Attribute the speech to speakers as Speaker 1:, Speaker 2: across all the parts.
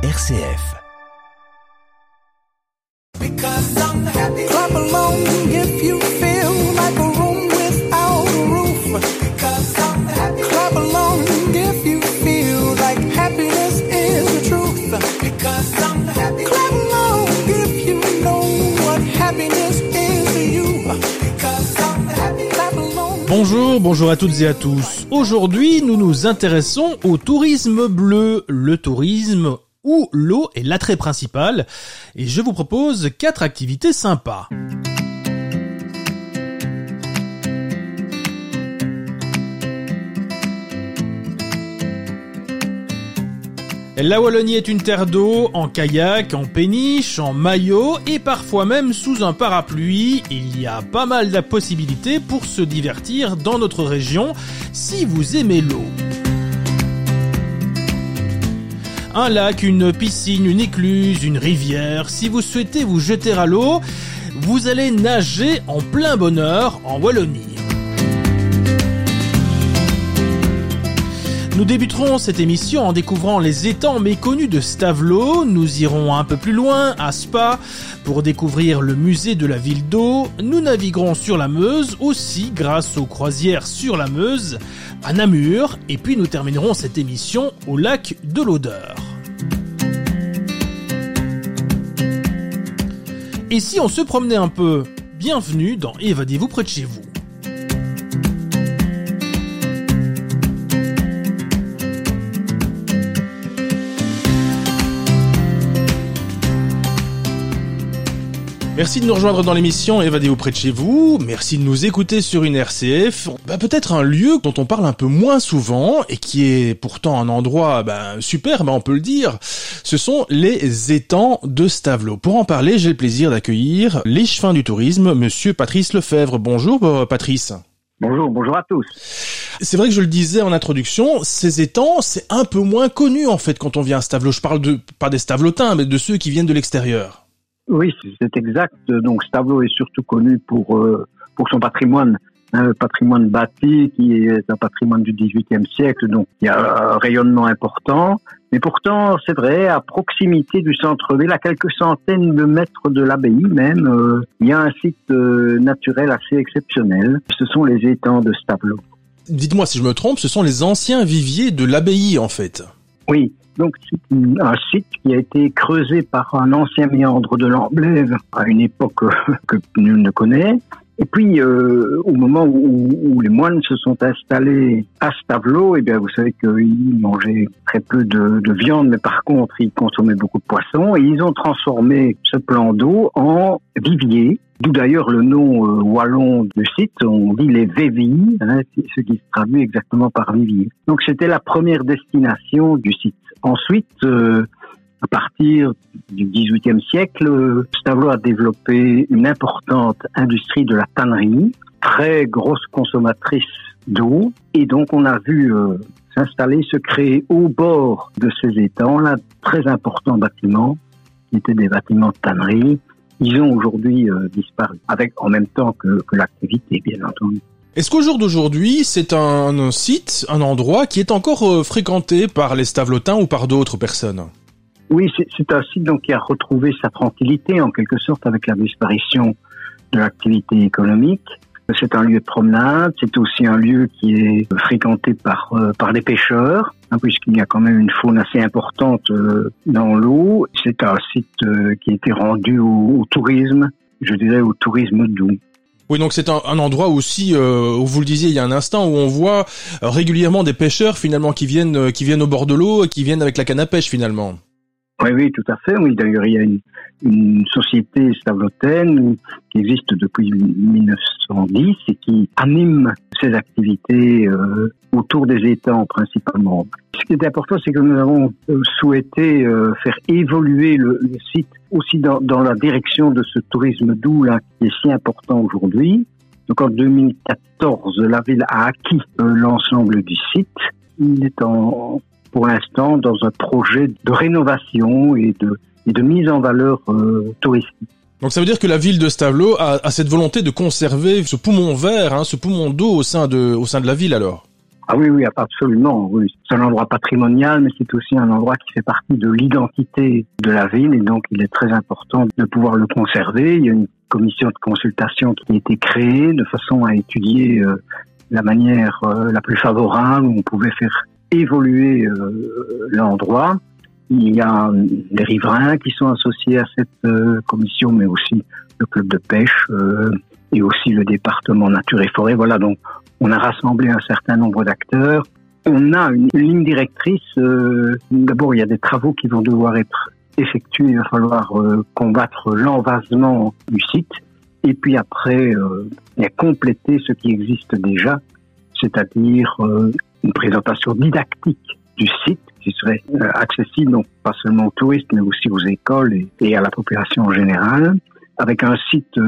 Speaker 1: RCF.
Speaker 2: Bonjour, bonjour à toutes et à tous. Aujourd'hui, nous nous intéressons au tourisme bleu, le tourisme où l'eau est l'attrait principal, et je vous propose quatre activités sympas. La Wallonie est une terre d'eau, en kayak, en péniche, en maillot et parfois même sous un parapluie. Il y a pas mal de possibilités pour se divertir dans notre région si vous aimez l'eau. Un lac, une piscine, une écluse, une rivière, si vous souhaitez vous jeter à l'eau, vous allez nager en plein bonheur en Wallonie. Nous débuterons cette émission en découvrant les étangs méconnus de Stavelot. Nous irons un peu plus loin, à Spa, pour découvrir le musée de la ville d'eau. Nous naviguerons sur la Meuse aussi grâce aux croisières sur la Meuse à Namur. Et puis nous terminerons cette émission au lac de l'Odeur. Et si on se promenait un peu? Bienvenue dans Évadez-vous près de chez vous. Merci de nous rejoindre dans l'émission Évadez-vous près de chez vous. Merci de nous écouter sur une RCF. Bah, peut-être un lieu dont on parle un peu moins souvent et qui est pourtant un endroit bah, super, bah, on peut le dire. Ce sont les étangs de Stavelot. Pour en parler, j'ai le plaisir d'accueillir l'échevin du tourisme, monsieur Patrice Lefebvre. Bonjour euh, Patrice.
Speaker 3: Bonjour, bonjour à tous.
Speaker 2: C'est vrai que je le disais en introduction, ces étangs, c'est un peu moins connu en fait quand on vient à Stavelot. Je parle de pas des Stavelotins, mais de ceux qui viennent de l'extérieur.
Speaker 3: Oui, c'est exact. Donc Stavelot est surtout connu pour euh, pour son patrimoine, un patrimoine bâti qui est un patrimoine du XVIIIe siècle. Donc il y a un rayonnement important. Mais pourtant, c'est vrai, à proximité du centre-ville, à quelques centaines de mètres de l'abbaye même, euh, il y a un site euh, naturel assez exceptionnel. Ce sont les étangs de Stavelot.
Speaker 2: Dites-moi si je me trompe, ce sont les anciens viviers de l'abbaye en fait.
Speaker 3: Oui, donc c'est un site qui a été creusé par un ancien méandre de l'Amblève à une époque que nul ne connaît. Et puis, euh, au moment où, les moines se sont installés à Stavelot, eh bien, vous savez qu'ils mangeaient très peu de, de, viande, mais par contre, ils consommaient beaucoup de poissons. Et ils ont transformé ce plan d'eau en vivier, d'où d'ailleurs le nom euh, wallon du site. On dit les vévilles, hein, ce qui se traduit exactement par vivier. Donc, c'était la première destination du site. Ensuite, euh, à partir du XVIIIe siècle, Stavelot a développé une importante industrie de la tannerie, très grosse consommatrice d'eau, et donc on a vu euh, s'installer, se créer au bord de ces étangs, là, très importants bâtiments, qui étaient des bâtiments de tannerie. Ils ont aujourd'hui euh, disparu, avec en même temps que l'activité, bien entendu.
Speaker 2: Est-ce qu'au jour d'aujourd'hui, c'est un, site, un endroit qui est encore euh, fréquenté par les Stavelotins ou par d'autres personnes?
Speaker 3: Oui, c'est un site donc qui a retrouvé sa tranquillité en quelque sorte avec la disparition de l'activité économique. C'est un lieu de promenade, c'est aussi un lieu qui est fréquenté par euh, par les pêcheurs, hein, puisqu'il y a quand même une faune assez importante euh, dans l'eau. C'est un site euh, qui a été rendu au, au, tourisme, je dirais au tourisme doux.
Speaker 2: Oui, donc c'est un, endroit aussi où vous le disiez il y a un instant où on voit régulièrement des pêcheurs finalement qui viennent qui viennent au bord de l'eau et qui viennent avec la canne à pêche finalement.
Speaker 3: Oui, oui, tout à fait. Oui, d'ailleurs, il y a une, société stavlotaine qui existe depuis 1910 et qui anime ses activités euh, autour des étangs principalement. Ce qui est important, c'est que nous avons souhaité euh, faire évoluer le, site aussi dans, la direction de ce tourisme doux qui est si important aujourd'hui. Donc en 2014, la ville a acquis euh, l'ensemble du site. Il est en pour l'instant dans un projet de rénovation et de, et de mise en valeur euh, touristique.
Speaker 2: Donc ça veut dire que la ville de Stavelot a, a cette volonté de conserver ce poumon vert, hein, ce poumon d'eau au sein de, au sein de la ville alors?
Speaker 3: Ah oui, oui, absolument. Oui. C'est un endroit patrimonial, mais c'est aussi un endroit qui fait partie de l'identité de la ville et donc il est très important de pouvoir le conserver. Il y a une commission de consultation qui a été créée de façon à étudier euh, la manière euh, la plus favorable où on pouvait faire évoluer euh, l'endroit. Il y a les riverains qui sont associés à cette commission, mais aussi le club de pêche et aussi le département nature et forêt. Voilà, donc on a rassemblé un certain nombre d'acteurs. On a une, ligne directrice. Euh, D'abord, il y a des travaux qui vont devoir être effectués. Il va falloir euh, combattre l'envasement du site. Et puis après, euh, il y a compléter ce qui existe déjà, c'est-à-dire euh, une présentation didactique du site qui serait euh, accessible non pas seulement aux touristes, mais aussi aux écoles et, à la population en général, avec un site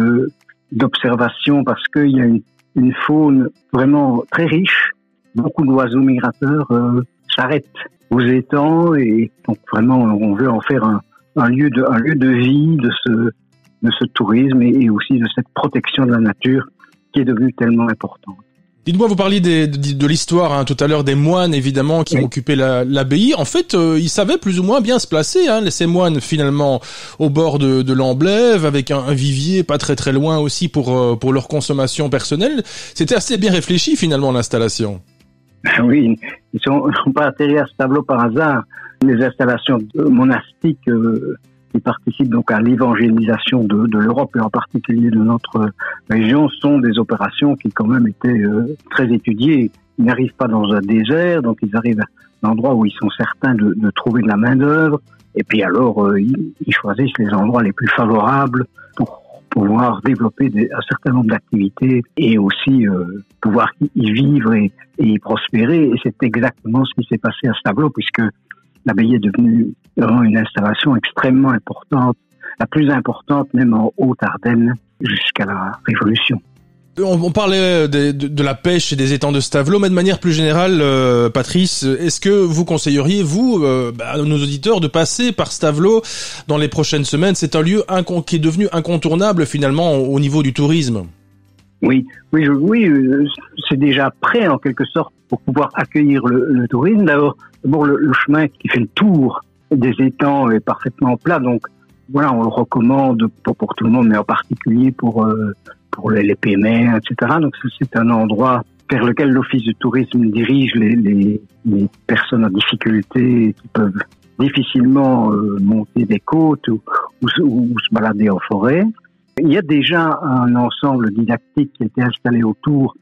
Speaker 3: d'observation parce qu'il y a une une faune vraiment très riche. Beaucoup d'oiseaux migrateurs euh, s'arrêtent aux étangs et donc vraiment on veut en faire un, lieu de un lieu de vie de ce de ce tourisme et aussi de cette protection de la nature qui est devenue tellement importante.
Speaker 2: Dites-moi, vous parliez de, de l'histoire hein, tout à l'heure des moines évidemment qui oui. ont occupé l'abbaye. en fait, euh, ils savaient plus ou moins bien se placer. Hein, ces moines finalement au bord de, de l'Amblève avec un, un, vivier pas très très loin aussi pour euh, pour leur consommation personnelle. C'était assez bien réfléchi finalement l'installation.
Speaker 3: Oui, ils sont, sont pas atterris à ce tableau par hasard. Les installations monastiques euh, qui participent donc à l'évangélisation de, de l'Europe et en particulier de notre région sont des opérations qui quand même étaient euh, très étudiées. Ils n'arrivent pas dans un désert, donc ils arrivent à un endroit où ils sont certains de, de trouver de la main d'œuvre. Et puis alors, euh, ils, ils, choisissent les endroits les plus favorables pour pouvoir développer des, un certain nombre d'activités et aussi euh, pouvoir y vivre et, et y prospérer. Et c'est exactement ce qui s'est passé à ce puisque l'abbaye est devenue vraiment une installation extrêmement importante, la plus importante même en Haute-Ardenne jusqu'à la Révolution.
Speaker 2: On, on parlait de, de, de, la pêche et des étangs de Stavelot, mais de manière plus générale, euh, Patrice, est-ce que vous conseilleriez, vous, euh, bah, à nos auditeurs, de passer par Stavelot dans les prochaines semaines? C'est un lieu qui est devenu incontournable finalement au, au niveau du tourisme.
Speaker 3: Oui, oui, je, oui, euh, c'est déjà prêt en quelque sorte pour pouvoir accueillir le, le tourisme. D'abord, le, le, chemin qui fait le tour des étangs est parfaitement plat, donc voilà, on le recommande pour, pour tout le monde, mais en particulier pour euh, pour les, les etc. Donc c'est un endroit vers lequel l'office du tourisme dirige les, les, les, personnes en difficulté qui peuvent difficilement euh, monter des côtes ou, ou, ou, se balader en forêt. Il y a déjà un ensemble didactique qui a été installé autour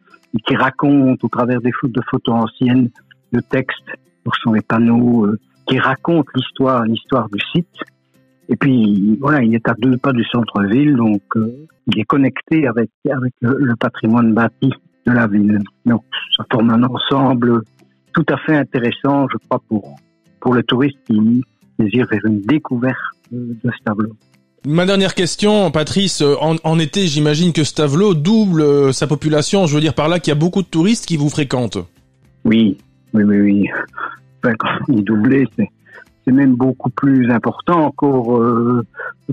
Speaker 3: qui raconte au travers des de photos anciennes, de textes, ce sont les panneaux euh, qui racontent l'histoire, l'histoire du site. Et puis voilà, il est à deux pas du centre-ville, donc euh, il est connecté avec avec le, patrimoine bâti de la ville. Donc ça forme un ensemble tout à fait intéressant, je crois, pour pour le touriste qui désire faire une découverte de ce tableau.
Speaker 2: Ma dernière question, Patrice, en, en été, j'imagine que Stavelot double euh, sa population. Je veux dire par là qu'il y a beaucoup de touristes qui vous fréquentent.
Speaker 3: Oui, oui, oui. Enfin, quand il doublé, c'est c'est même beaucoup plus important encore euh,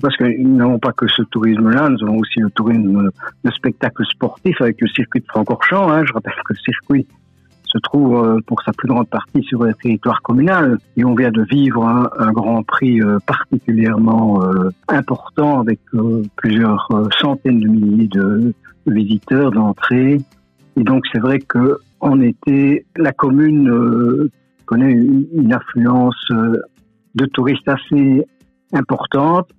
Speaker 3: parce que nous n'avons pas que ce tourisme-là, nous avons aussi le tourisme de spectacle sportif avec le circuit de Francorchamps. Hein. Je rappelle que le circuit se trouve euh, pour sa plus grande partie sur le territoire communal et on vient de vivre un, Grand Prix euh, particulièrement euh, important avec plusieurs centaines de milliers de visiteurs d'entrée. Et donc c'est vrai que en été, la commune connaît une, affluence de touristes assez importante.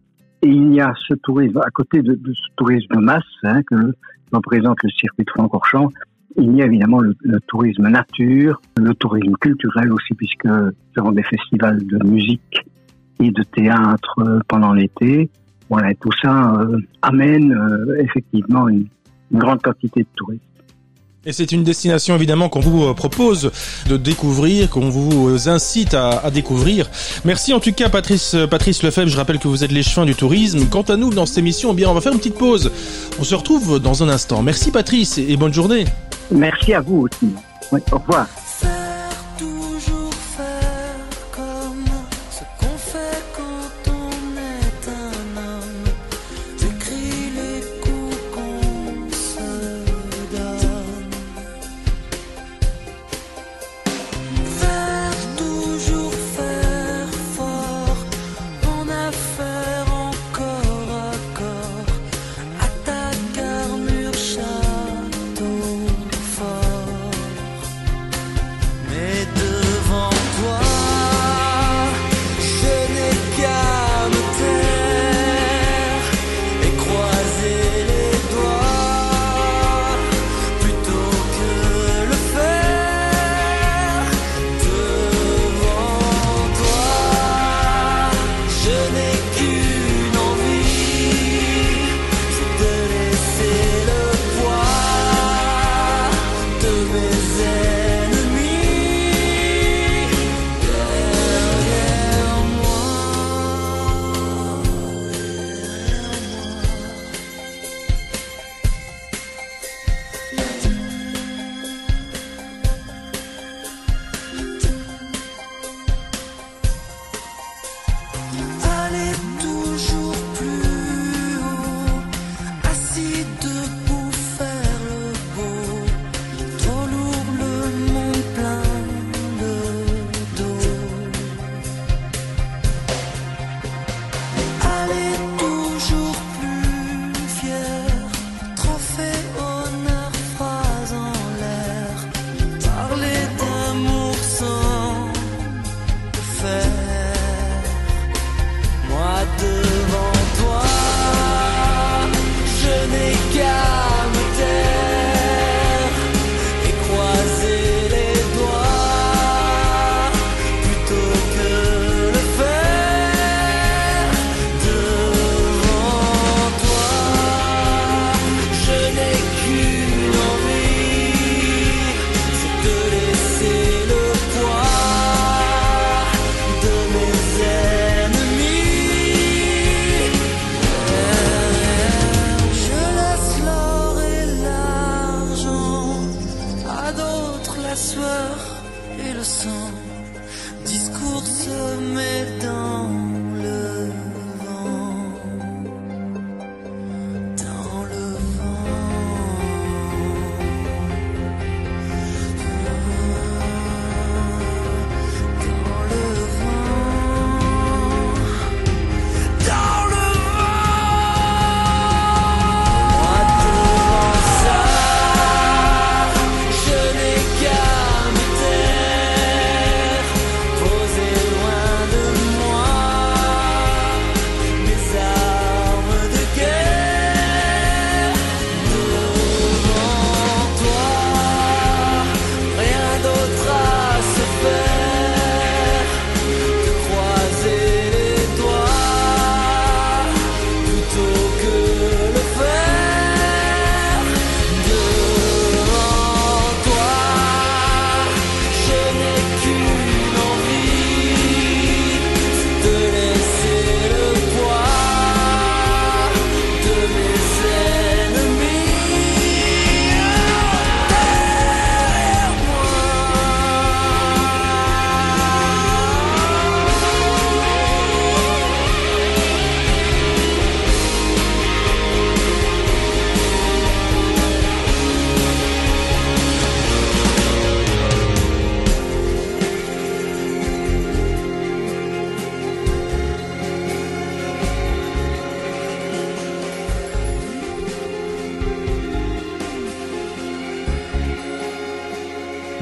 Speaker 3: Et il y a ce tourisme, à côté de, de ce tourisme de masse hein, que représente le circuit de Francorchamps, il y a évidemment le, le, tourisme nature, le tourisme culturel aussi, puisque nous avons des festivals de musique et de théâtre pendant l'été. Voilà, et tout ça euh, amène euh, effectivement une, grande quantité de touristes.
Speaker 2: Et c'est une destination évidemment qu'on vous euh, propose de découvrir, qu'on vous euh, incite à, à, découvrir. Merci en tout cas Patrice euh, Patrice Lefebvre, je rappelle que vous êtes l'échevin du tourisme. Quant à nous dans cette émission, eh bien on va faire une petite pause. On se retrouve dans un instant. Merci Patrice et bonne journée.
Speaker 3: Merci à vous aussi. Au revoir.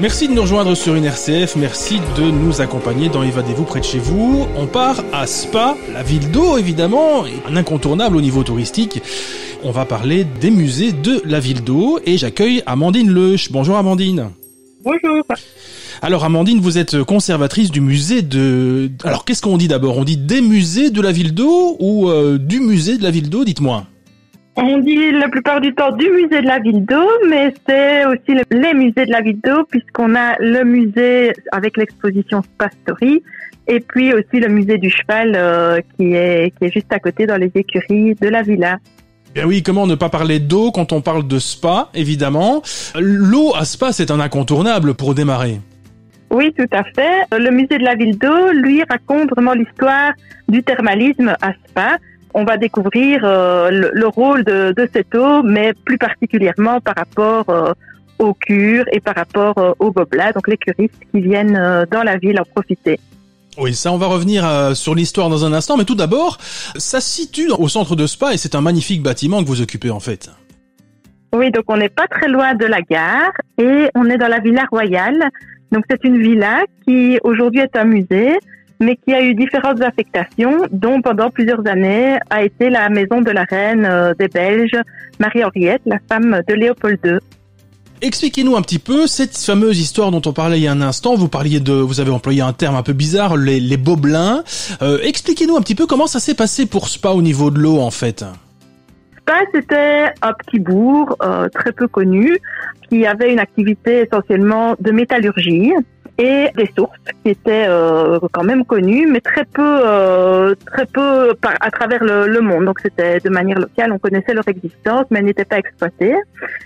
Speaker 2: Merci de nous rejoindre sur une RCF, merci de nous accompagner dans Évadez-vous près de chez vous. On part à Spa, la ville d'eau évidemment, un incontournable au niveau touristique. On va parler des musées de la ville d'eau et j'accueille Amandine Leuch. Bonjour Amandine.
Speaker 1: Bonjour.
Speaker 2: Alors Amandine, vous êtes conservatrice du musée de... Alors qu'est-ce qu'on dit d'abord? On dit des musées de la ville d'eau ou euh, du musée de la ville d'eau Dites-moi?
Speaker 1: On dit la plupart du temps du musée de la ville d'eau, mais c'est aussi les musées de la ville d'eau puisqu'on a le musée avec l'exposition Spastory et puis aussi le musée du cheval euh, qui est qui est juste à côté dans les écuries de la villa.
Speaker 2: Bien oui, comment ne pas parler d'eau quand on parle de spa, évidemment? L'eau à spa, c'est un incontournable pour démarrer.
Speaker 1: Oui, tout à fait. Le musée de la ville d'eau, lui, raconte vraiment l'histoire du thermalisme à Spa on va découvrir euh, le, rôle de, cette eau, mais plus particulièrement par rapport euh, aux cures et par rapport euh, aux gobelins, donc les curistes qui viennent dans la ville en profiter.
Speaker 2: Oui, ça, on va revenir sur l'histoire dans un instant, mais tout d'abord, ça se situe au centre de Spa et c'est un magnifique bâtiment que vous occupez en fait.
Speaker 1: Oui, donc on n'est pas très loin de la gare et on est dans la Villa Royale. Donc c'est une villa qui aujourd'hui est un musée mais qui a eu différentes affectations, dont pendant plusieurs années a été la maison de la reine euh, des Belges, Marie-Henriette, la femme de Léopold II.
Speaker 2: Expliquez-nous un petit peu cette fameuse histoire dont on parlait il y a un instant. Vous parliez de, vous avez employé un terme un peu bizarre, les, les bobelins. Euh, expliquez-nous un petit peu comment ça s'est passé pour Spa au niveau de l'eau en fait.
Speaker 1: Spa, c'était un petit bourg euh, très peu connu qui avait une activité essentiellement de métallurgie et des sources qui étaient euh, quand même connues, mais très peu, euh, très peu à travers le, le monde. Donc c'était de manière locale, on connaissait leur existence, mais elles n'étaient pas exploitées.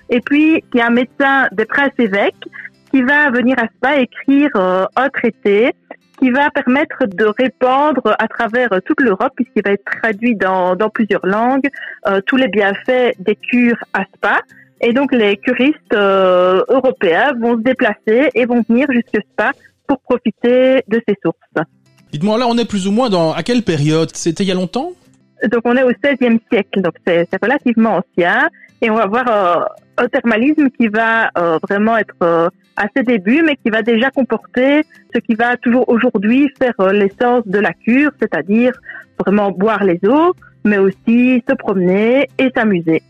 Speaker 1: Et puis il y a un médecin des princes évêques qui va venir à Spa écrire euh, un traité qui va permettre de répandre à travers toute l'Europe, puisqu'il va être traduit dans, dans plusieurs langues, euh, tous les bienfaits des cures à Spa. Et donc les curistes euh, européens vont se déplacer et vont venir jusque Spa pour profiter de ces sources.
Speaker 2: Dites-moi là, on est plus ou moins dans à quelle période? C'était il y a longtemps?
Speaker 1: Donc on est au XVIe siècle, donc c'est relativement ancien. Et on va voir euh, un thermalisme qui va euh, vraiment être à ses débuts, mais qui va déjà comporter ce qui va toujours aujourd'hui faire l'essence de la cure, c'est-à-dire vraiment boire les eaux, mais aussi se promener et s'amuser.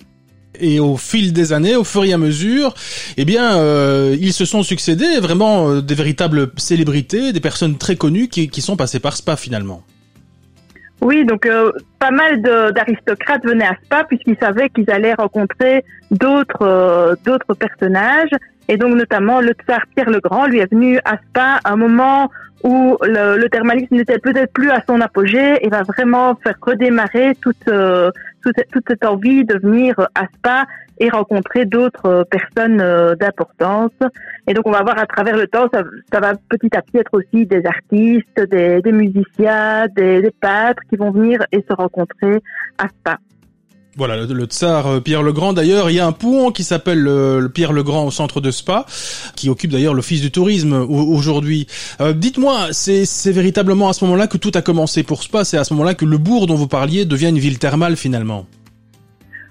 Speaker 2: Et au fil des années, au fur et à mesure, eh bien, ils se sont succédés vraiment des véritables célébrités, des personnes très connues qui, qui sont passées par Spa finalement.
Speaker 1: Oui, donc euh, pas mal d'aristocrates venaient à Spa puisqu'ils savaient qu'ils allaient rencontrer d'autres euh, d'autres personnages et donc notamment le tsar Pierre le Grand lui est venu à Spa à un moment où le, le thermalisme n'était peut-être plus à son apogée et va vraiment faire redémarrer toute, euh, toute, toute cette envie de venir à Spa et rencontrer d'autres personnes euh, d'importance. Et donc on va voir à travers le temps, ça, ça va petit à petit être aussi des artistes, des, des musiciens, des, des peintres qui vont venir et se rencontrer à Spa.
Speaker 2: Voilà, le, tsar euh, Pierre le Grand d'ailleurs, il y a un pont qui s'appelle le, Pierre le Grand au centre de Spa, qui occupe d'ailleurs l'office du tourisme aujourd'hui. Euh, dites-moi, c'est véritablement à ce moment-là que tout a commencé pour Spa, c'est à ce moment-là que le bourg dont vous parliez devient une ville thermale finalement?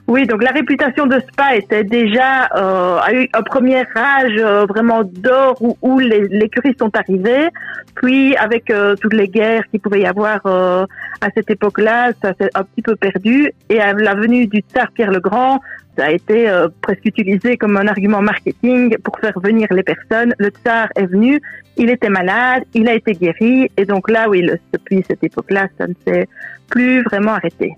Speaker 1: Oui, donc la réputation de Spa était déjà euh, a eu un premier âge euh, vraiment d'or où, où les, les curistes sont arrivés. Puis avec euh, toutes les guerres qu'il pouvait y avoir euh, à cette époque-là, ça s'est un petit peu perdu. Et à la venue du tsar Pierre le Grand, ça a été presque utilisé comme un argument marketing pour faire venir les personnes. Le tsar est venu, il était malade, il a été guéri, et donc là, oui, depuis cette époque-là, ça ne s'est plus vraiment arrêté.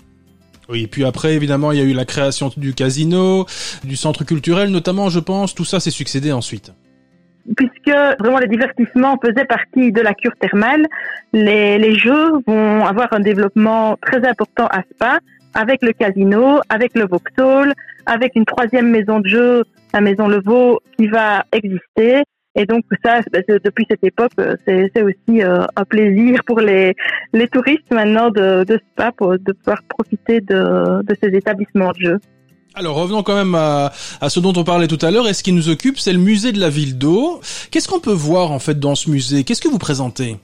Speaker 2: Oui, et puis après, évidemment, il y a eu la création du casino, du centre culturel notamment, je pense. Tout ça s'est succédé ensuite.
Speaker 1: Puisque vraiment le divertissement faisait partie de la cure thermale, les, les jeux vont avoir un développement très important à Spa, avec le casino, avec le Vauxhall, avec une troisième maison de jeu, la maison Levaux, qui va exister, et donc ça, depuis cette époque, euh, c'est aussi euh, un plaisir pour les, les touristes maintenant de, de Spa pour, de pouvoir profiter de, de ces établissements de jeu.
Speaker 2: Alors revenons quand même à, à, ce dont on parlait tout à l'heure. Et ce qui nous occupe, c'est le musée de la ville d'eau. Qu'est-ce qu'on peut voir en fait dans ce musée? Qu'est-ce que vous présentez?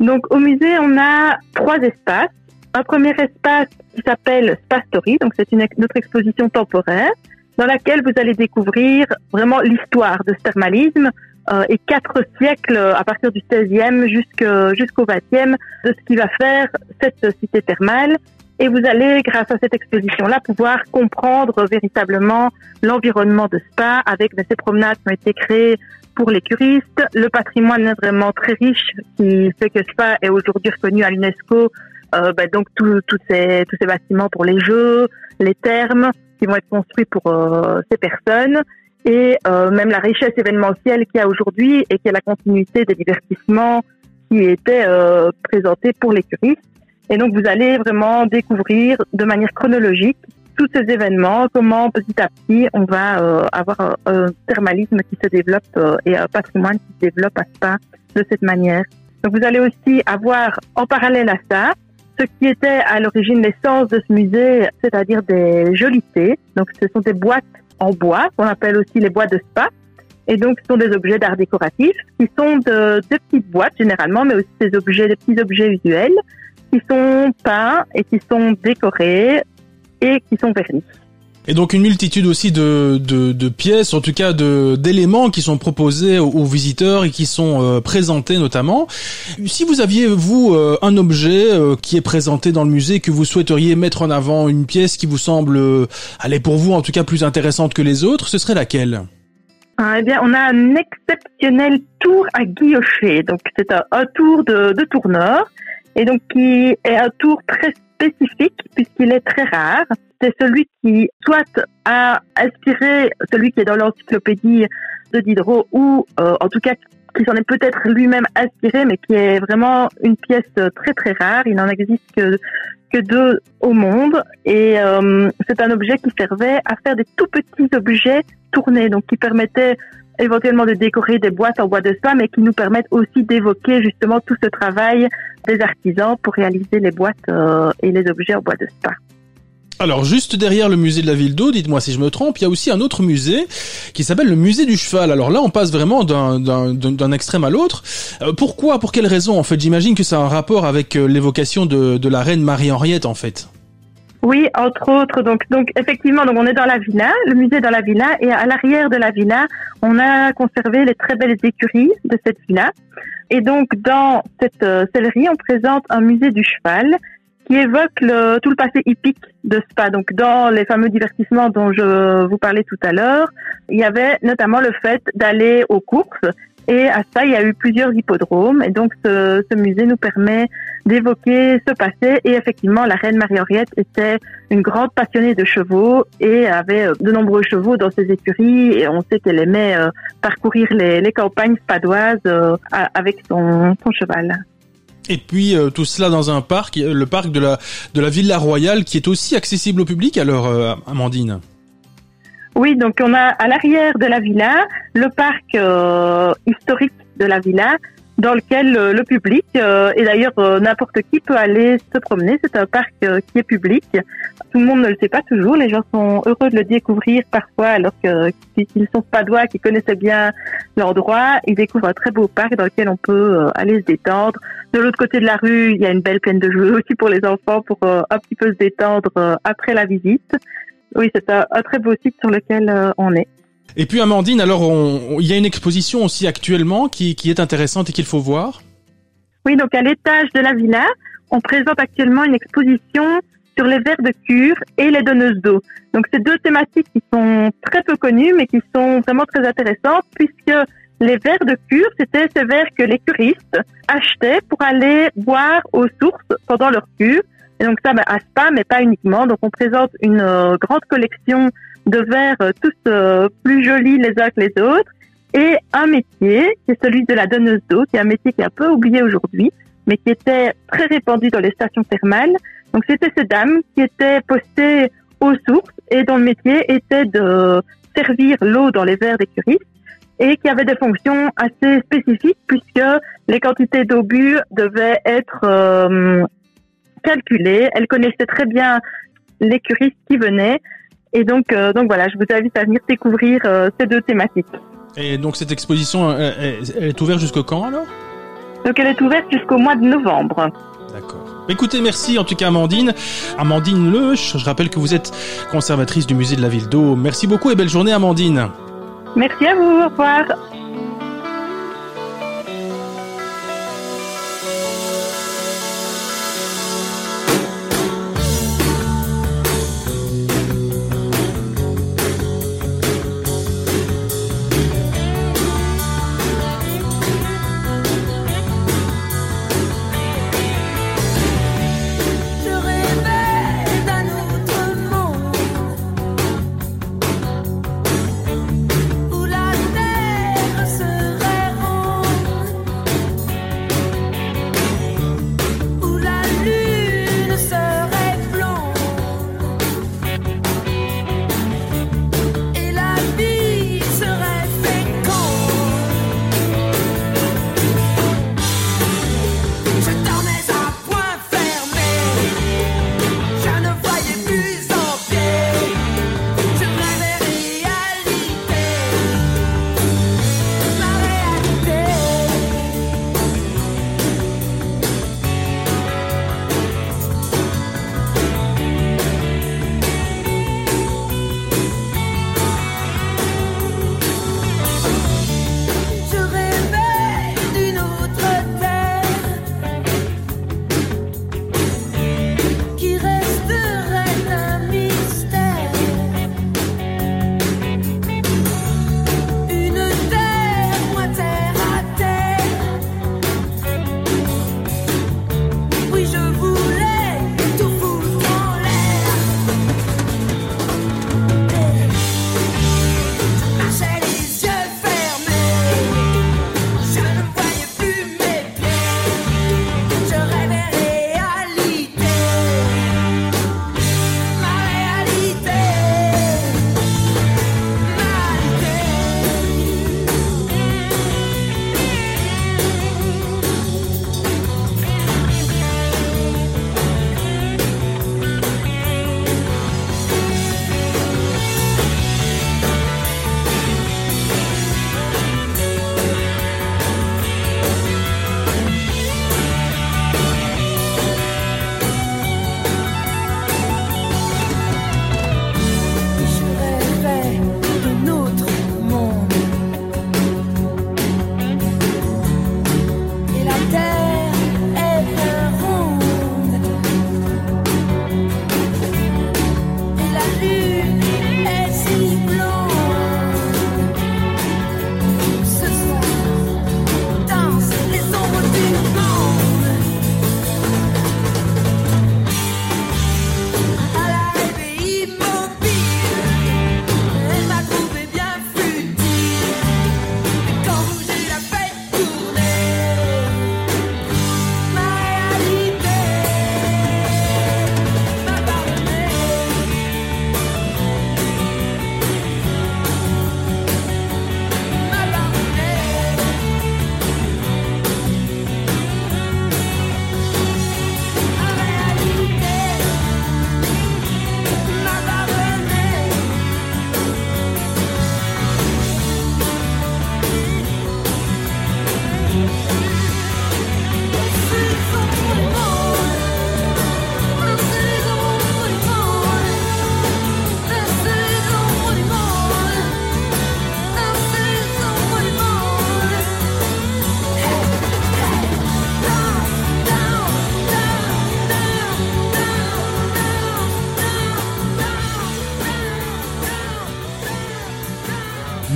Speaker 1: Donc au musée, on a trois espaces. Un premier espace qui s'appelle Spa Story, donc c'est une notre exposition temporaire dans laquelle vous allez découvrir vraiment l'histoire de ce thermalisme euh, et quatre siècles à partir du 16e jusqu'au 20e de ce qui va faire cette cité thermale. Et vous allez, grâce à cette exposition-là, pouvoir comprendre véritablement l'environnement de Spa avec ces promenades qui ont été créées pour les curistes, le patrimoine vraiment très riche qui fait que Spa est aujourd'hui reconnu à l'UNESCO, euh, bah, donc tous ces, tous ces bâtiments pour les jeux, les thermes, qui vont être construits pour euh, ces personnes et euh, même la richesse événementielle qu'il y a aujourd'hui et qui est la continuité des divertissements qui étaient euh, présentés pour les curistes. Et donc vous allez vraiment découvrir de manière chronologique tous ces événements, comment petit à petit on va avoir un, thermalisme qui se développe et un patrimoine qui se développe à ça de cette manière. Donc vous allez aussi avoir en parallèle à ça ce qui était à l'origine l'essence de ce musée, c'est-à-dire des jolités. Donc, ce sont des boîtes en bois, qu'on appelle aussi les boîtes de spa. Et donc, ce sont des objets d'art décoratif qui sont de, de, petites boîtes généralement, mais aussi des objets, des petits objets usuels qui sont peints et qui sont décorés et qui sont vernis.
Speaker 2: Et donc une multitude aussi de, de, de pièces, en tout cas de d'éléments qui sont proposés aux, visiteurs et qui sont euh, présentés notamment. Si vous aviez vous euh, un objet euh, qui est présenté dans le musée que vous souhaiteriez mettre en avant, une pièce qui vous semble aller pour vous en tout cas plus intéressante que les autres, ce serait laquelle?
Speaker 1: Ah, Eh bien, on a un exceptionnel tour à guillocher. Donc c'est un, un, tour de, de tourneur et donc qui est un tour très puisqu'il est très rare c'est celui qui soit a inspiré celui qui est dans l'encyclopédie de Diderot ou euh, en tout cas qui s'en est peut-être lui-même inspiré mais qui est vraiment une pièce très très rare. Il n'en existe que, deux au monde et euh, c'est un objet qui servait à faire des tout petits objets tournés donc qui permettaient éventuellement de décorer des boîtes en bois de spa, mais qui nous permettent aussi d'évoquer justement tout ce travail des artisans pour réaliser les boîtes euh, et les objets en bois de spa.
Speaker 2: Alors juste derrière le musée de la ville d'eau, dites-moi si je me trompe, il y a aussi un autre musée qui s'appelle le musée du cheval. Alors là, on passe vraiment d'un extrême à l'autre. Euh, pourquoi Pour quelle raison En fait, j'imagine que ça a un rapport avec euh, l'évocation de, de la reine Marie-Henriette, en fait.
Speaker 1: Oui, entre autres. Donc, donc effectivement, donc on est dans la villa, le musée dans la villa, et à l'arrière de la villa, on a conservé les très belles écuries de cette villa. Et donc, dans cette euh, on présente un musée du cheval qui évoque le, tout le passé hippique de Spa. Donc, dans les fameux divertissements dont je vous parlais tout à l'heure, il y avait notamment le fait d'aller aux courses et à ça, il y a eu plusieurs hippodromes. Et donc, ce, musée nous permet d'évoquer ce passé. Et effectivement, la reine Marie-Henriette était une grande passionnée de chevaux et avait euh, de nombreux chevaux dans ses écuries. Et on sait qu'elle aimait euh, parcourir les, campagnes spadoises euh, avec son, cheval.
Speaker 2: Et puis tout cela dans un parc, le parc de la de la Villa Royale, qui est aussi accessible au public. Alors, Amandine?
Speaker 1: Oui, donc on a à l'arrière de la villa le parc euh, historique de la villa dans lequel euh, le public euh, et d'ailleurs n'importe qui peut aller se promener. C'est un parc qui est public. Tout le monde ne le sait pas toujours. Les gens sont heureux de le découvrir parfois alors que s'ils sont padois, qui connaissaient bien l'endroit, ils découvrent un très beau parc dans lequel on peut aller se détendre. De l'autre côté de la rue, il y a une belle plaine de jeux aussi pour les enfants pour un petit peu se détendre après la visite. Oui, c'est un, très beau site sur lequel euh, on est.
Speaker 2: Et puis Amandine, alors il y a une exposition aussi actuellement qui, qui est intéressante et qu'il faut voir.
Speaker 1: Oui, donc à l'étage de la villa, on présente actuellement une exposition sur les verres de cure et les donneuses d'eau. Donc c'est deux thématiques qui sont très peu connues mais qui sont vraiment très intéressantes puisque les verres de cure, c'était ces verres que les curistes achetaient pour aller boire aux sources pendant leur cure. Et donc ça, bah, à Spa, mais pas uniquement. Donc on présente une euh, grande collection de verres euh, tous euh, plus jolis les uns que les autres et un métier qui est celui de la donneuse d'eau, qui est un métier qui est un peu oublié aujourd'hui, mais qui était très répandu dans les stations thermales. Donc c'était ces dames qui étaient postées aux sources et dont le métier était de servir l'eau dans les verres des curistes et qui avait des fonctions assez spécifiques puisque les quantités d'eau bues devaient être calculée. Elle connaissait très bien les curistes qui venaient. Et donc, euh, donc voilà, je vous invite à venir découvrir euh, ces deux thématiques.
Speaker 2: Et donc cette exposition, euh, elle, est ouverte jusqu'au quand alors?
Speaker 1: Donc elle est ouverte jusqu'au mois de novembre.
Speaker 2: D'accord. Écoutez, merci en tout cas Amandine. Amandine Leuch, je rappelle que vous êtes conservatrice du musée de la ville d'eau. Merci beaucoup et belle journée Amandine.
Speaker 1: Merci à vous, au revoir.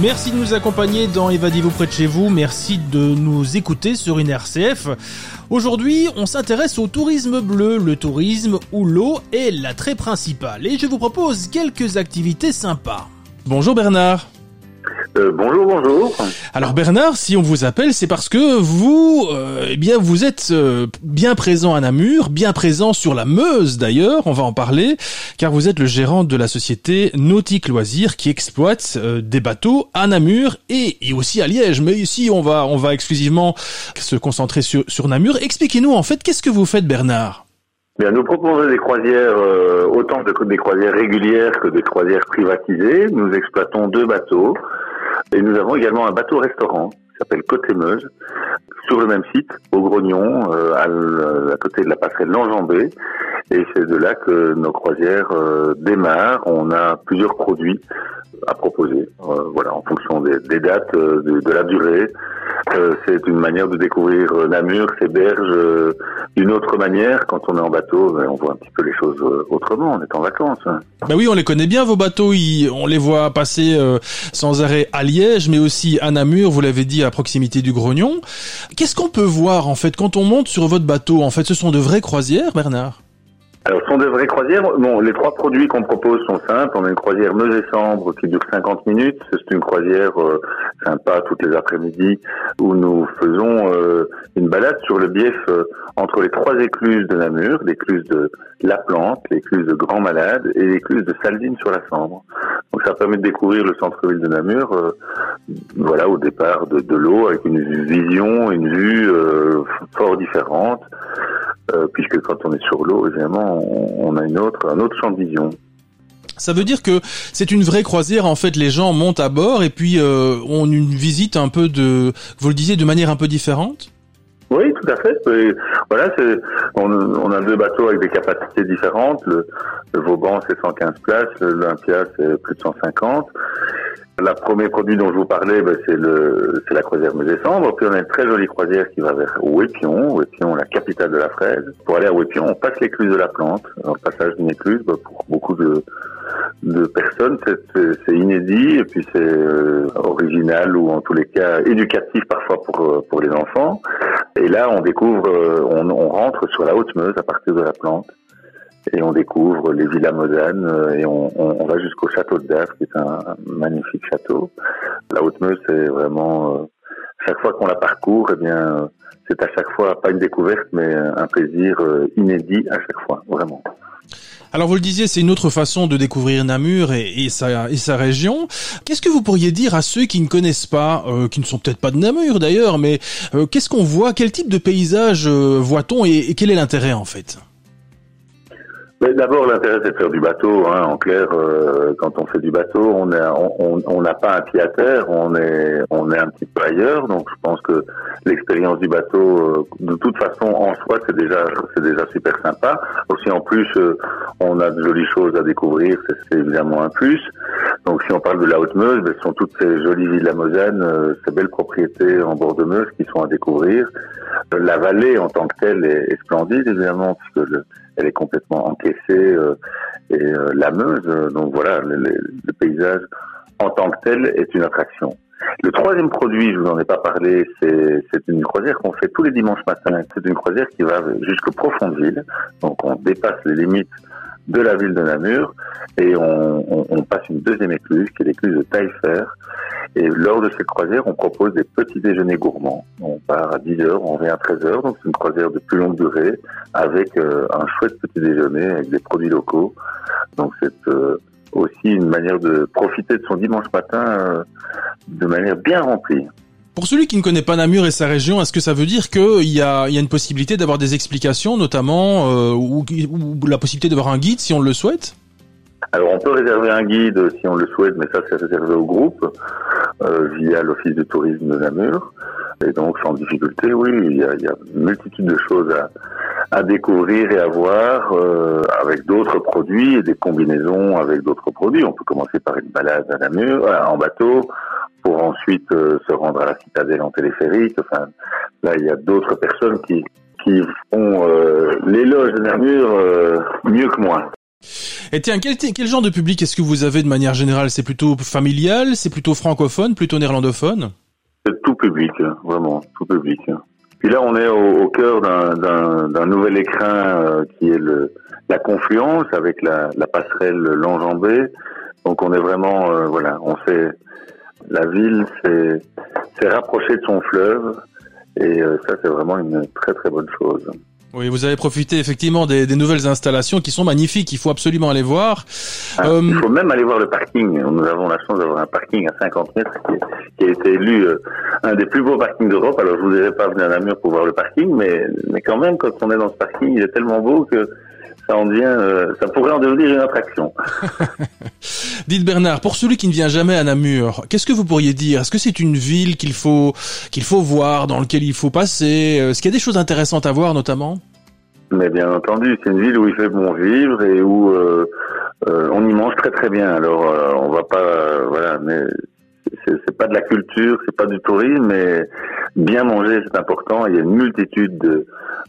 Speaker 2: Merci de nous accompagner dans Évadez-vous près de chez vous. Merci de nous écouter sur une RCF. Aujourd'hui, on s'intéresse au tourisme bleu, le tourisme où l'eau est l'attrait principal. Et je vous propose quelques activités sympas. Bonjour Bernard.
Speaker 4: Euh, bonjour, bonjour.
Speaker 2: Alors Bernard, si on vous appelle, c'est parce que vous, euh, eh bien, vous êtes euh, bien présent à Namur, bien présent sur la Meuse d'ailleurs. On va en parler, car vous êtes le gérant de la société Nautique Loisirs qui exploite des bateaux à Namur et, aussi à Liège. Mais ici, on va, on va exclusivement se concentrer sur, sur Namur. Expliquez-nous en fait, qu'est-ce que vous faites, Bernard?
Speaker 4: Bien, nous proposons des croisières, autant de, des croisières régulières que des croisières privatisées. Nous exploitons deux bateaux. Et nous avons également un bateau-restaurant s'appelle Côté Meuse, sur le même site, au Grognon, euh, à, côté de la passerelle L'Enjambée. Et c'est de là que nos croisières euh, démarrent. On a plusieurs produits à proposer, euh, voilà, en fonction des, dates, de, la durée. c'est une manière de découvrir Namur, ces berges, d'une autre manière. Quand on est en bateau, ben, on voit un petit peu les choses autrement. On est en vacances.
Speaker 2: Bah oui, on les connaît bien vos bateaux. on les voit passer sans arrêt à Liège, mais aussi à Namur. Vous l'avez dit à proximité du Grognon. Qu'est-ce qu'on peut voir en fait quand on monte sur votre bateau? En fait, ce sont de vraies croisières, Bernard?
Speaker 4: Alors, sont des vraies croisières. Bon, les trois produits qu'on propose sont simples. On a une croisière Meuse et Sambre qui dure 50 minutes. C'est une croisière euh, sympa toutes les après-midi où nous faisons euh, une balade sur le bief euh, entre les trois écluses de Namur, l'écluse de La Plante, l'écluse de Grand Malade et l'écluse de Saldine sur la Sambre. Donc, ça permet de découvrir le centre-ville de Namur, voilà, au départ de, de l'eau avec une vision, une vue fort différente. Puisque quand on est sur l'eau, évidemment, on, a une autre, un autre champ de vision.
Speaker 2: Ça veut dire que c'est une vraie croisière. En fait, les gens montent à bord et puis euh, ont une visite un peu de, vous le disiez, de manière un peu différente?
Speaker 4: Oui, tout à fait. voilà, on, on, a deux bateaux avec des capacités différentes. Le, le Vauban, c'est 115 places. L'Olympia, c'est plus de 150. Le premier produit dont je vous parlais, ben, c'est le, c'est la croisière Meuse-Décembre. Puis on a une très jolie croisière qui va vers Ouépion, Ouépion, la capitale de la fraise. Pour aller à Ouépion, on passe l'écluse de la plante. le passage d'une écluse, ben, pour beaucoup de, de personnes, c'est, inédit et puis c'est euh, original ou en tous les cas éducatif parfois pour euh, pour les enfants. Et là, on découvre, euh, on, on rentre sur la haute Meuse à partir de la plante et on découvre les villas Mosanes euh, et on, on, va jusqu'au château de Dave, qui est un magnifique château. La Haute-Meuse, c'est vraiment euh, chaque fois qu'on la parcourt, eh bien, c'est à chaque fois pas une découverte, mais un plaisir euh, inédit à chaque fois, vraiment.
Speaker 2: Alors vous le disiez, c'est une autre façon de découvrir Namur et, et, sa, et sa région. Qu'est-ce que vous pourriez dire à ceux qui ne connaissent pas, qui ne sont peut-être pas de Namur d'ailleurs, mais qu'est-ce qu'on voit, quel type de paysage voit-on et quel est l'intérêt en fait?
Speaker 4: D'abord, l'intérêt c'est de faire du bateau. Hein. En clair, euh, quand on fait du bateau, on n'a on, on, pas un pied à terre, on est on est un petit peu ailleurs. Donc, je pense que l'expérience du bateau, euh, de toute façon, en soi, c'est déjà c'est déjà super sympa. Aussi, en plus, euh, on a de jolies choses à découvrir. C'est évidemment un plus. Donc, si on parle de la Haute-Meuse, ben, ce sont toutes ces jolies villes de la Moselle, ces belles propriétés en bord de Meuse qui sont à découvrir. La vallée en tant que telle est, est splendide, évidemment, puisque le, elle est complètement encaissée euh, et euh, la Meuse. Donc voilà, le, paysage en tant que tel est une attraction. Le troisième produit, je vous en ai pas parlé, c'est une croisière qu'on fait tous les dimanches matins. C'est une croisière qui va jusqu'au Profondeville. Donc on dépasse les limites de la ville de Namur et on, on, passe une deuxième écluse qui est l'écluse de Taillefer. Et lors de cette croisière, on propose des petits déjeuners gourmands. On part à 10 heures, on revient à 13 heures, donc c'est une croisière de plus longue durée avec euh, un chouette petit déjeuner avec des produits locaux. Donc c'est euh, aussi une manière de profiter de son dimanche matin euh, de manière bien remplie.
Speaker 2: Pour celui qui ne connaît pas Namur et sa région, est-ce que ça veut dire qu'il y a, une possibilité d'avoir des explications, notamment, euh, ou, la possibilité d'avoir un guide si on le souhaite?
Speaker 4: Alors on peut réserver un guide si on le souhaite, mais ça c'est réservé au groupe euh, via l'office de tourisme de Namur. Et donc sans difficulté, oui, il y a, une multitude de choses à, découvrir et à voir euh, avec d'autres produits et des combinaisons avec d'autres produits. On peut commencer par une balade à Namur, en bateau, pour ensuite euh, se rendre à la citadelle en téléphérique. Enfin, là, il y a d'autres personnes qui, qui font euh, l'éloge de Namur euh, mieux que moi.
Speaker 2: Et tiens, quel, quel genre de public est-ce que vous avez de manière générale? C'est plutôt familial, c'est plutôt francophone, plutôt néerlandophone?
Speaker 4: C'est tout public, vraiment, tout public. Puis là, on est au, au cœur d'un nouvel écrin qui est le, la confluence avec la, la passerelle Lanjambé. Donc on est vraiment, euh, voilà, on sait, la ville s'est rapprochée de son fleuve et euh, ça c'est vraiment une très très bonne chose.
Speaker 2: Oui, vous avez profité effectivement des, des, nouvelles installations qui sont magnifiques. Il faut absolument aller voir.
Speaker 4: Ah, euh... Il faut même aller voir le parking. Nous avons la chance d'avoir un parking à 50 mètres qui, qui a été élu euh, un des plus beaux parkings d'Europe. Alors je vous dirais pas venir à Namur pour voir le parking, mais mais quand même quand on est dans ce parking, il est tellement beau que ça en devient, euh, ça pourrait en devenir une attraction.
Speaker 2: Dites Bernard, pour celui qui ne vient jamais à Namur, qu'est-ce que vous pourriez dire? Est-ce que c'est une ville qu'il faut qu'il faut voir, dans laquelle il faut passer? Est-ce qu'il y a des choses intéressantes à voir, notamment?
Speaker 4: Mais bien entendu, c'est une ville où il fait bon vivre et où euh, euh, on y mange très très bien. Alors euh, on va pas, voilà, mais c'est pas de la culture, c'est pas du tourisme, mais bien manger c'est important. Il y a une multitude de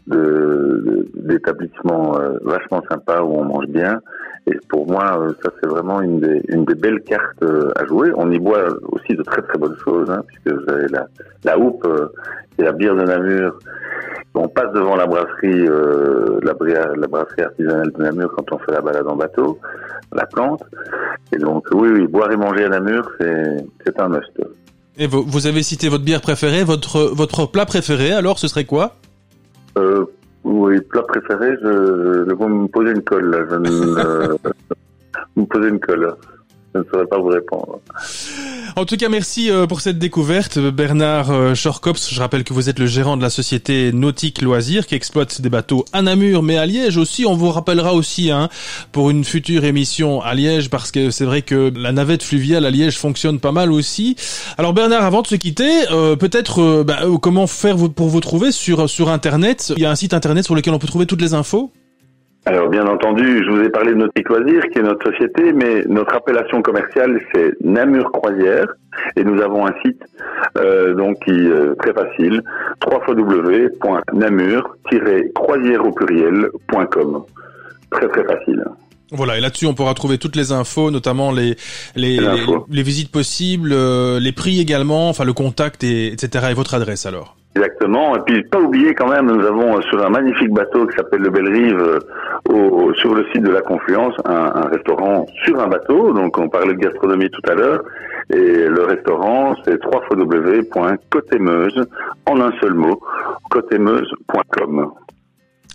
Speaker 4: d'établissements euh, vachement sympas où on mange bien. Et pour moi, euh, ça c'est vraiment une des, une des belles cartes euh, à jouer. On y boit aussi de très très bonnes choses, hein, puisque vous avez la, la houppe et la bière de Namur. On passe devant la brasserie, la, la, brasserie artisanale de Namur quand on fait la balade en bateau, la plante. Et donc oui, oui boire et manger à Namur, c'est un must.
Speaker 2: Et vous, vous avez cité votre bière préférée, votre votre plat préféré. Alors, ce serait quoi?
Speaker 4: Euh, oui, plat préféré, je, je, vous me posez une colle, là. Je ne, vous me posez une colle. Je ne saurais pas vous répondre.
Speaker 2: En tout cas, merci euh, pour cette découverte, Bernard euh, Schorkops. Je rappelle que vous êtes le gérant de la société Nautique Loisirs qui exploite des bateaux à Namur, mais à Liège aussi. On vous rappellera aussi hein, pour une future émission à Liège, parce que c'est vrai que la navette fluviale à Liège fonctionne pas mal aussi. Alors Bernard, avant de se quitter, euh, peut-être euh, bah, comment faire pour vous trouver sur sur Internet? Il y a un site Internet sur lequel on peut trouver toutes les infos?
Speaker 4: Alors bien entendu, je vous ai parlé de Nautique Loisirs, qui est notre société, mais notre appellation commerciale c'est Namur Croisière, et nous avons un site euh, donc qui est euh, très facile, www.namur-croisière au pluriel.com. Très très facile.
Speaker 2: Voilà, et là-dessus, on pourra trouver toutes les infos, notamment les les, les, les visites possibles, euh, les prix également, enfin le contact, et, etc. Et votre adresse alors
Speaker 4: Exactement. Et puis pas oublier quand même, nous avons sur un magnifique bateau qui s'appelle le Belle Rive, euh, au, sur le site de la Confluence, un, un, restaurant sur un bateau. Donc on parlait de gastronomie tout à l'heure. Et le restaurant, c'est www.cotemeuse, en un seul mot, cotemeuse.com.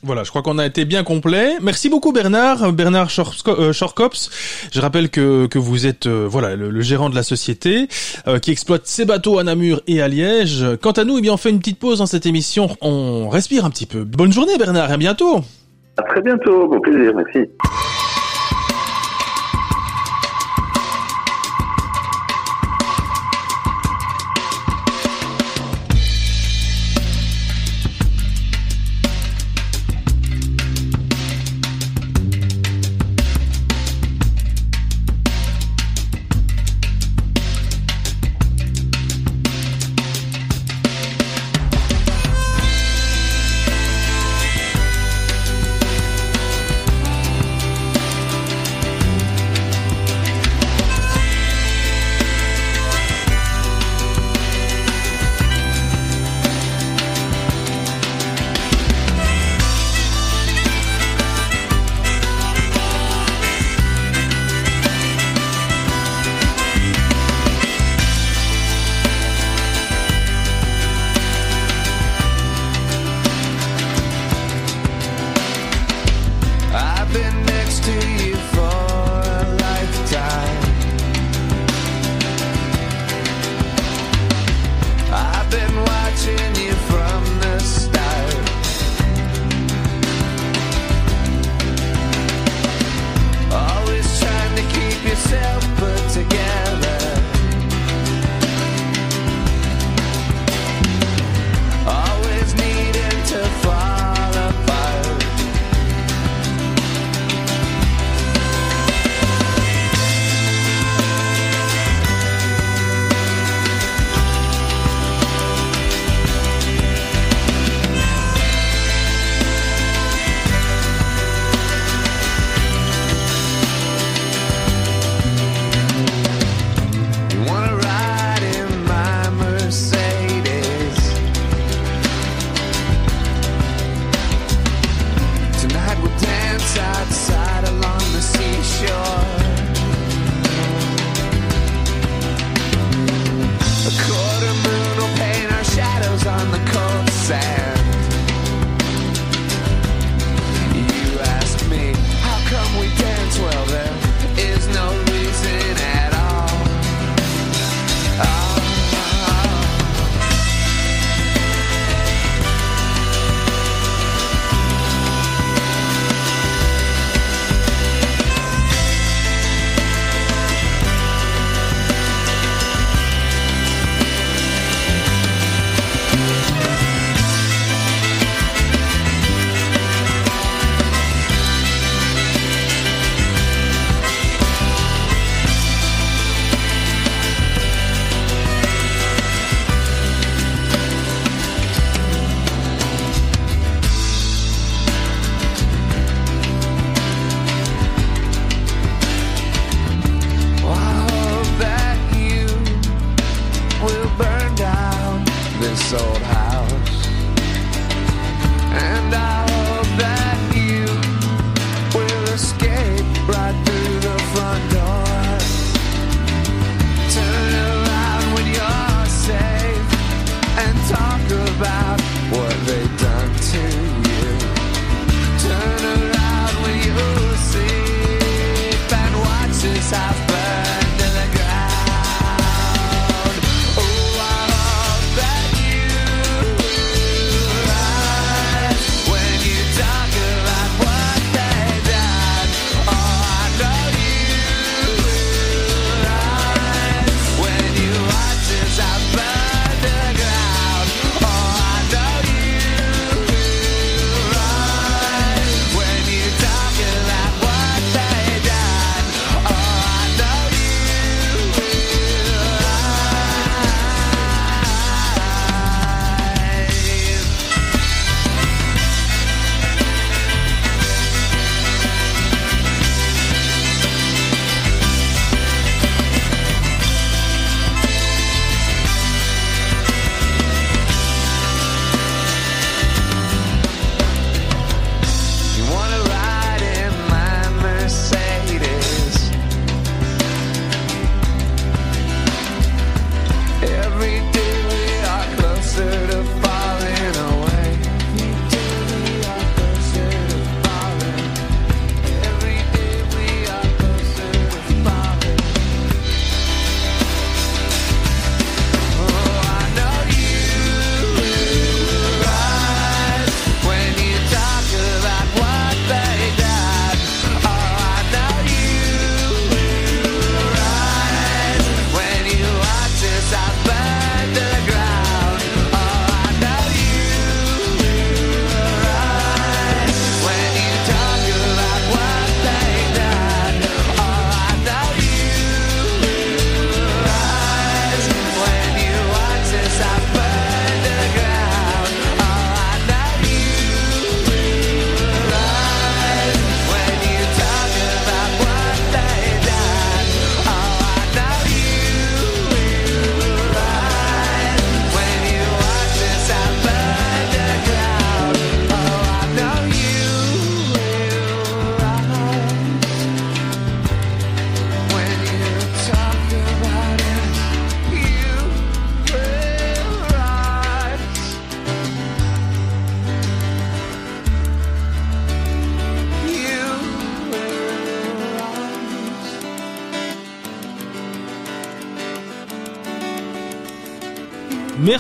Speaker 2: Voilà, je crois qu'on a été bien complet. Merci beaucoup Bernard, Bernard Schorkops. Euh, je rappelle que, que vous êtes euh, voilà le, le, gérant de la société euh, qui exploite ces bateaux à Namur et à Liège. Quant à nous, eh bien on fait une petite pause dans cette émission. On respire un petit peu. Bonne journée Bernard, à bientôt.
Speaker 4: À très bientôt, bon plaisir, merci.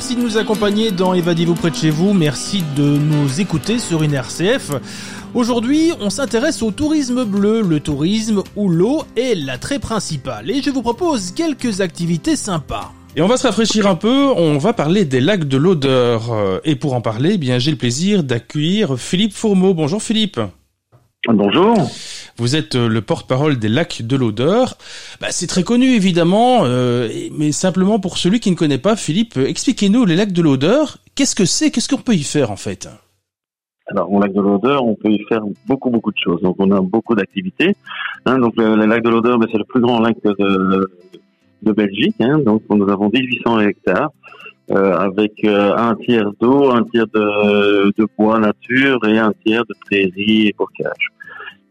Speaker 2: Merci de nous accompagner dans Évadez-vous près de chez vous. Merci de nous écouter sur une RCF. Aujourd'hui, on s'intéresse au tourisme bleu, le tourisme où l'eau est l'attrait principal. Et je vous propose quelques activités sympas. Et on va se rafraîchir un peu, on va parler des lacs de l'odeur. Et pour en parler, eh bien j'ai le plaisir d'accueillir Philippe Fourmeau. Bonjour Philippe.
Speaker 5: Bonjour.
Speaker 2: Vous êtes euh, le porte-parole des lacs de l'odeur. Bah, c'est très connu évidemment, euh, mais simplement pour celui qui ne connaît pas, Philippe, expliquez-nous les lacs de l'odeur. Qu'est-ce que c'est? Qu'est-ce qu'on peut y faire en fait?
Speaker 5: Alors, au lac de l'odeur, on peut y faire beaucoup, beaucoup de choses. Donc, on a beaucoup d'activités. Hein, donc, le, lac de l'odeur, ben, c'est le plus grand lac de, de Belgique. Hein, donc, nous avons 1800 hectares. Euh, avec euh, un tiers d'eau, un tiers de, de, bois nature et un tiers de prairies et bocage.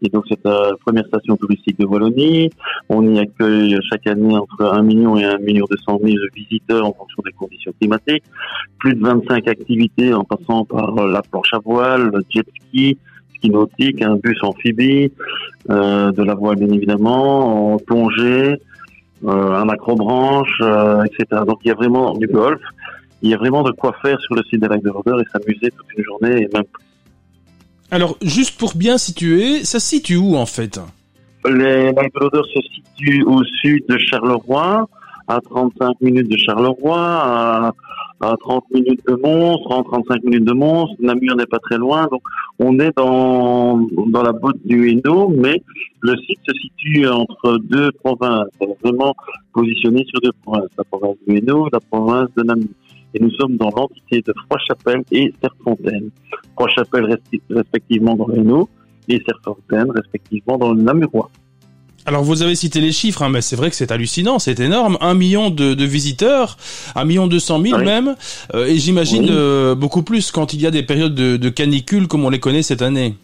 Speaker 5: Et donc c'est la première station touristique de Wallonie. On y accueille chaque année entre 1 million et 1 million 200 000 visiteurs en fonction des conditions climatiques. Plus de 25 activités en passant par la planche à voile, le jet ski, ski nautique, un bus amphibie, euh, de la voile bien évidemment, en plongée, euh, un acrobranche, euh, etc. Donc il y a vraiment du golf. Il y a vraiment de quoi faire sur le site des lacs de Rodeur et s'amuser toute une journée et même plus.
Speaker 2: Alors, juste pour bien situer, ça se situe où en fait
Speaker 5: Les lacs de l'Odeur se situent au sud de Charleroi, à 35 minutes de Charleroi, à, 30 minutes de Mons, 30-35 minutes de Mons. Namur n'est pas très loin, donc on est dans, dans la botte du Hainaut, mais le site se situe entre deux provinces. Vraiment positionné sur deux provinces, la province du Hainaut, la province de Namur et nous sommes dans l'entité de Trois-Chapelles et Serfontaine. Trois-Chapelles respectivement dans l'Hainaut et Serfontaine respectivement dans le Namurois.
Speaker 2: Alors vous avez cité les chiffres, hein, mais c'est vrai que c'est hallucinant, c'est énorme, un million de, de, visiteurs, un million deux cent mille même, euh, et j'imagine euh, beaucoup plus quand il y a des périodes de, de canicule comme on les connaît cette année.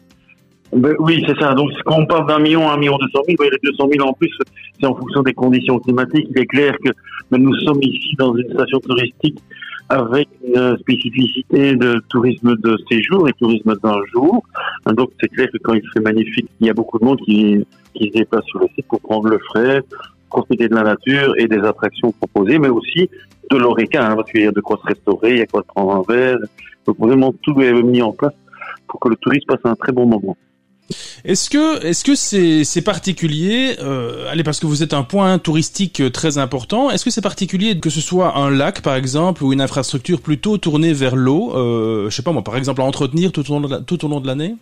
Speaker 5: Ben, oui, c'est ça. Donc, quand on parle d'un million à un million deux cent mille, les deux cent mille en plus, c'est en fonction des conditions climatiques. Il est clair que ben, nous sommes ici dans une station touristique avec une spécificité de tourisme de séjour et tourisme d'un jour. Donc c'est clair que quand il fait magnifique, il y a beaucoup de monde qui, qui se déplace sur le site pour prendre le frais, profiter de la nature et des attractions proposées, mais aussi de l'oreca, hein, parce qu'il y a de quoi se restaurer, il y a quoi se prendre un verre. Donc vraiment tout est mis en place pour que le touriste passe un très bon moment.
Speaker 2: Est-ce que est-ce que c'est particulier euh, allez parce que vous êtes un point touristique très important est-ce que c'est particulier que ce soit un lac par exemple ou une infrastructure plutôt tournée vers l'eau euh, je sais pas moi par exemple à entretenir tout au long de l'année?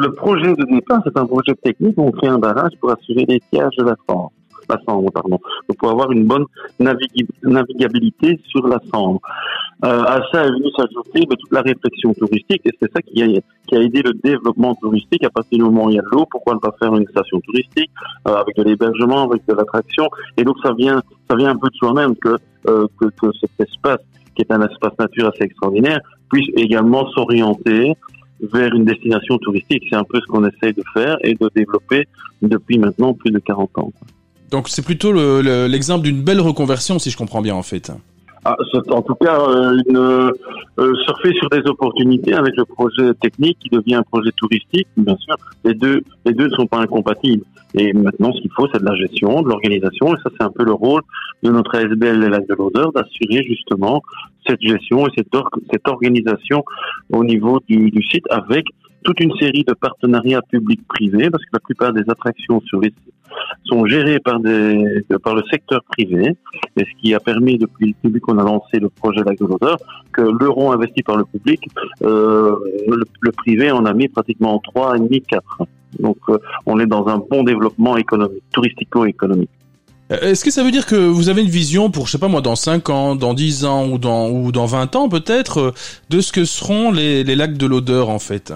Speaker 5: Le projet de départ c'est un projet technique on crée un barrage pour assurer l'étiage de la France la Sambre, pardon, pour avoir une bonne navigabilité sur la Sambre. Euh, à ça est venu s'ajouter bah, toute la réflexion touristique, et c'est ça qui a, qui a aidé le développement touristique. À partir du moment où il y a de l'eau, pourquoi ne pas faire une station touristique euh, avec de l'hébergement, avec de l'attraction? Et donc ça vient, ça vient un peu de soi-même que, euh, que, que cet espace, qui est un espace nature assez extraordinaire, puisse également s'orienter vers une destination touristique. C'est un peu ce qu'on essaye de faire et de développer depuis maintenant plus de 40 ans.
Speaker 2: Donc c'est plutôt l'exemple d'une belle reconversion, si je comprends bien en fait.
Speaker 5: Ah, en tout cas, euh, euh, surfer sur des opportunités avec le projet technique qui devient un projet touristique, bien sûr. Les deux, les deux ne sont pas incompatibles. Et maintenant, ce qu'il faut, c'est de la gestion, de l'organisation, et ça, c'est un peu le rôle de notre ASBL Les Lacs de l'Odeur, d'assurer justement cette gestion et cette, cette organisation au niveau du, du site avec toute une série de partenariats publics-privés, parce que la plupart des attractions sur les sites sont gérées par, des, par le secteur privé, et ce qui a permis depuis le début qu'on a lancé le projet Lac de l'Odeur, que l'euro investi par le public, euh, le, privé en a mis pratiquement trois et demi, quatre. Donc euh, on est dans un bon développement économique, touristico-économique.
Speaker 2: Euh, est-ce que ça veut dire que vous avez une vision pour, je sais pas moi, dans 5 ans, dans 10 ans ou dans, ou dans 20 ans peut-être, de ce que seront les, les lacs de l'odeur en fait?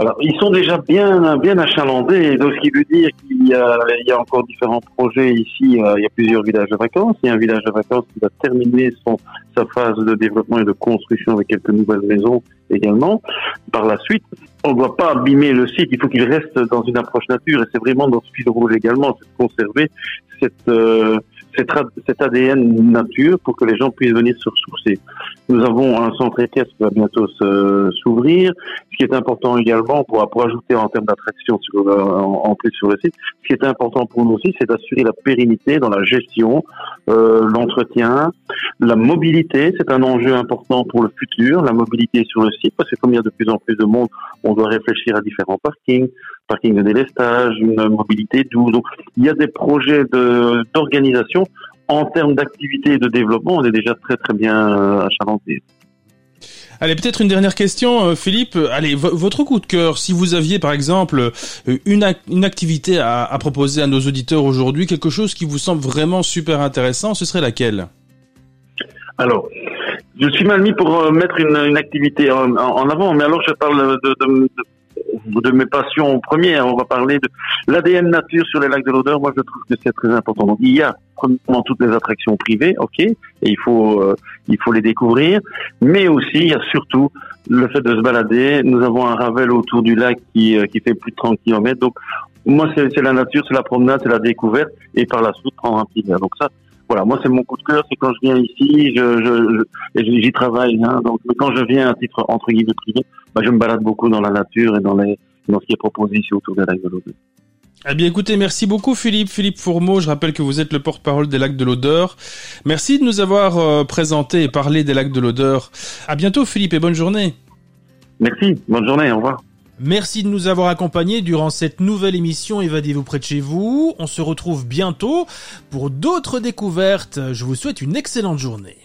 Speaker 5: Alors, ils sont déjà bien, bien achalandés, donc ce qui veut dire qu'il y y a encore différents projets ici. Euh, il y a plusieurs villages de vacances. Il y a un village de vacances qui va terminer son, sa phase de développement et de construction avec quelques nouvelles maisons également. Par la suite, on ne doit pas abîmer le site. Il faut qu'il reste dans une approche nature, et c'est vraiment dans ce fil rouge également, c'est de conserver cette, euh, cet ADN nature pour que les gens puissent venir se ressourcer. Nous avons un centre équestre qui va bientôt s'ouvrir. Ce qui est important également, pour, ajouter en termes d'attraction en, en, plus sur le site, ce qui est important pour nous aussi, c'est d'assurer la pérennité dans la gestion, euh, l'entretien, la mobilité. C'est un enjeu important pour le futur, la mobilité sur le site, parce que comme il y a de plus en plus de monde, on doit réfléchir à différents parkings, parking de délestage, une mobilité douce. Donc, il y a des projets d'organisation en termes d'activité et de développement, on est déjà très très bien euh, achalandé.
Speaker 2: Allez, peut-être une dernière question, euh, Philippe. Allez, votre coup de cœur, si vous aviez par exemple euh, une, une activité à, à, proposer à nos auditeurs aujourd'hui, quelque chose qui vous semble vraiment super intéressant, ce serait laquelle?
Speaker 5: Alors, je suis mal mis pour mettre une, une activité en, en, avant, mais alors je parle de, de, de de mes passions premières. On va parler de l'ADN nature sur les lacs de l'odeur. Moi, je trouve que c'est très important. Donc, il y a premièrement toutes les attractions privées, ok, et il faut euh, il faut les découvrir. Mais aussi, il y a surtout le fait de se balader. Nous avons un ravel autour du lac qui euh, qui fait plus de 30 km. Donc, moi, c'est la nature, c'est la promenade, c'est la découverte, et par la suite prendre un petit verre. Donc ça, voilà, moi c'est mon coup de cœur, c'est quand je viens ici, je, je, j'y travaille. Hein, donc quand je viens à titre entre guillemets privé, bah, je me balade beaucoup dans la nature et dans, les, dans ce qui est proposé ici autour des lacs de l'Odeur.
Speaker 2: Eh bien écoutez, merci beaucoup Philippe. Philippe Fourmeau, je rappelle que vous êtes le porte-parole des lacs de l'Odeur. Merci de nous avoir euh, présenté et parlé des lacs de l'Odeur. À bientôt Philippe et bonne journée.
Speaker 5: Merci, bonne journée, au revoir.
Speaker 2: Merci de nous avoir accompagnés durant cette nouvelle émission Évadez-vous près de chez vous. On se retrouve bientôt pour d'autres découvertes. Je vous souhaite une excellente journée.